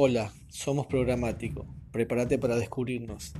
Hola, somos Programático. Prepárate para descubrirnos.